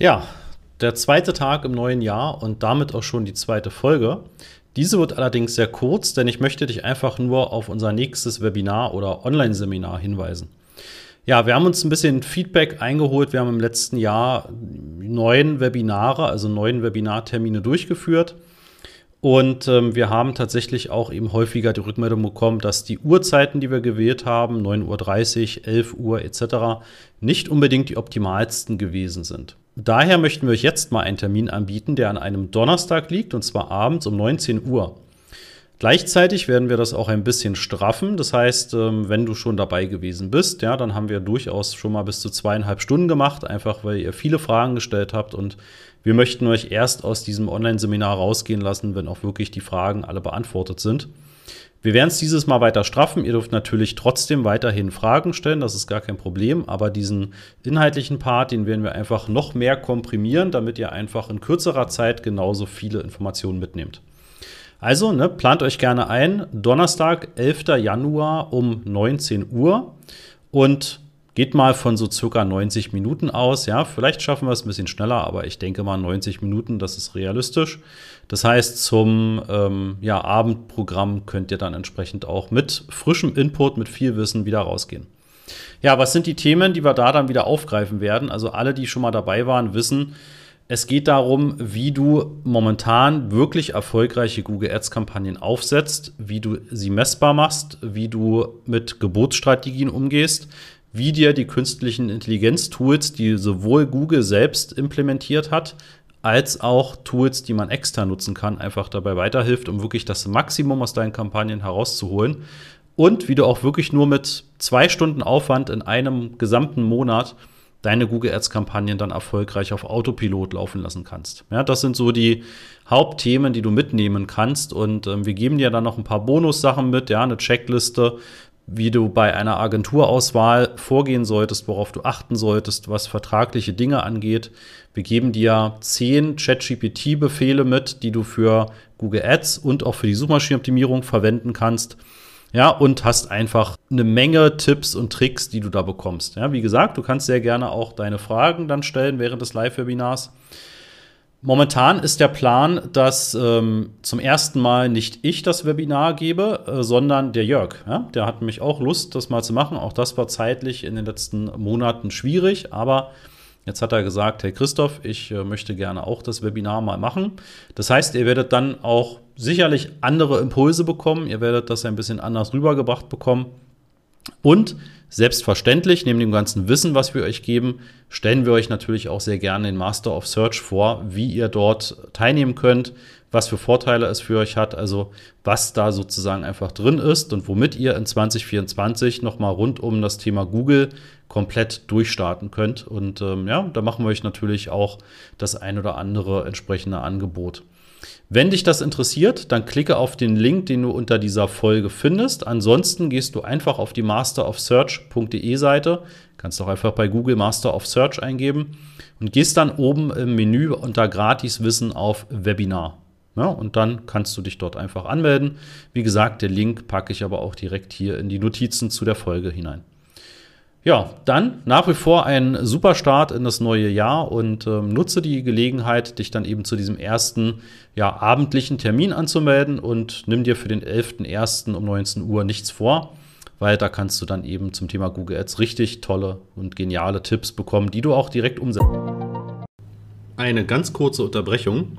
Ja, der zweite Tag im neuen Jahr und damit auch schon die zweite Folge. Diese wird allerdings sehr kurz, denn ich möchte dich einfach nur auf unser nächstes Webinar oder Online-Seminar hinweisen. Ja, wir haben uns ein bisschen Feedback eingeholt. Wir haben im letzten Jahr neun Webinare, also neun Webinartermine durchgeführt. Und ähm, wir haben tatsächlich auch eben häufiger die Rückmeldung bekommen, dass die Uhrzeiten, die wir gewählt haben, 9.30 Uhr, 11 Uhr etc., nicht unbedingt die optimalsten gewesen sind. Daher möchten wir euch jetzt mal einen Termin anbieten, der an einem Donnerstag liegt, und zwar abends um 19 Uhr. Gleichzeitig werden wir das auch ein bisschen straffen. Das heißt, ähm, wenn du schon dabei gewesen bist, ja, dann haben wir durchaus schon mal bis zu zweieinhalb Stunden gemacht, einfach weil ihr viele Fragen gestellt habt und wir möchten euch erst aus diesem Online-Seminar rausgehen lassen, wenn auch wirklich die Fragen alle beantwortet sind. Wir werden es dieses Mal weiter straffen. Ihr dürft natürlich trotzdem weiterhin Fragen stellen, das ist gar kein Problem. Aber diesen inhaltlichen Part, den werden wir einfach noch mehr komprimieren, damit ihr einfach in kürzerer Zeit genauso viele Informationen mitnehmt. Also, ne, plant euch gerne ein. Donnerstag, 11. Januar um 19 Uhr. Und geht mal von so circa 90 Minuten aus. Ja, vielleicht schaffen wir es ein bisschen schneller, aber ich denke mal 90 Minuten, das ist realistisch. Das heißt, zum ähm, ja, Abendprogramm könnt ihr dann entsprechend auch mit frischem Input, mit viel Wissen wieder rausgehen. Ja, was sind die Themen, die wir da dann wieder aufgreifen werden? Also alle, die schon mal dabei waren, wissen, es geht darum, wie du momentan wirklich erfolgreiche Google Ads-Kampagnen aufsetzt, wie du sie messbar machst, wie du mit Geburtsstrategien umgehst, wie dir die künstlichen Intelligenz-Tools, die sowohl Google selbst implementiert hat, als auch Tools, die man extern nutzen kann, einfach dabei weiterhilft, um wirklich das Maximum aus deinen Kampagnen herauszuholen. Und wie du auch wirklich nur mit zwei Stunden Aufwand in einem gesamten Monat deine Google Ads-Kampagnen dann erfolgreich auf Autopilot laufen lassen kannst. Ja, das sind so die Hauptthemen, die du mitnehmen kannst. Und ähm, wir geben dir dann noch ein paar Bonussachen mit, ja, eine Checkliste, wie du bei einer Agenturauswahl vorgehen solltest, worauf du achten solltest, was vertragliche Dinge angeht. Wir geben dir zehn ChatGPT-Befehle mit, die du für Google Ads und auch für die Suchmaschinenoptimierung verwenden kannst. Ja, und hast einfach eine Menge Tipps und Tricks, die du da bekommst. Ja, wie gesagt, du kannst sehr gerne auch deine Fragen dann stellen während des Live-Webinars. Momentan ist der Plan, dass ähm, zum ersten Mal nicht ich das Webinar gebe, äh, sondern der Jörg. Ja? Der hat mich auch Lust, das mal zu machen. Auch das war zeitlich in den letzten Monaten schwierig, aber Jetzt hat er gesagt, Herr Christoph, ich äh, möchte gerne auch das Webinar mal machen. Das heißt, ihr werdet dann auch sicherlich andere Impulse bekommen. Ihr werdet das ein bisschen anders rübergebracht bekommen. Und selbstverständlich, neben dem ganzen Wissen, was wir euch geben, stellen wir euch natürlich auch sehr gerne den Master of Search vor, wie ihr dort teilnehmen könnt, was für Vorteile es für euch hat, also was da sozusagen einfach drin ist und womit ihr in 2024 nochmal rund um das Thema Google komplett durchstarten könnt. Und ähm, ja, da machen wir euch natürlich auch das ein oder andere entsprechende Angebot. Wenn dich das interessiert, dann klicke auf den Link, den du unter dieser Folge findest. Ansonsten gehst du einfach auf die masterofsearch.de Seite, kannst auch einfach bei Google Master of Search eingeben und gehst dann oben im Menü unter Gratiswissen auf Webinar. Ja, und dann kannst du dich dort einfach anmelden. Wie gesagt, der Link packe ich aber auch direkt hier in die Notizen zu der Folge hinein. Ja, dann nach wie vor ein super Start in das neue Jahr und ähm, nutze die Gelegenheit, dich dann eben zu diesem ersten ja, abendlichen Termin anzumelden und nimm dir für den 11.01. um 19 Uhr nichts vor, weil da kannst du dann eben zum Thema Google Ads richtig tolle und geniale Tipps bekommen, die du auch direkt umsetzt. Eine ganz kurze Unterbrechung.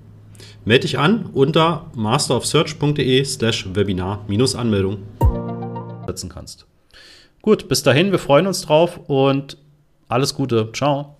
Melde dich an unter masterofsearch.de slash Webinar-Anmeldung setzen kannst. Gut, bis dahin, wir freuen uns drauf und alles Gute. Ciao.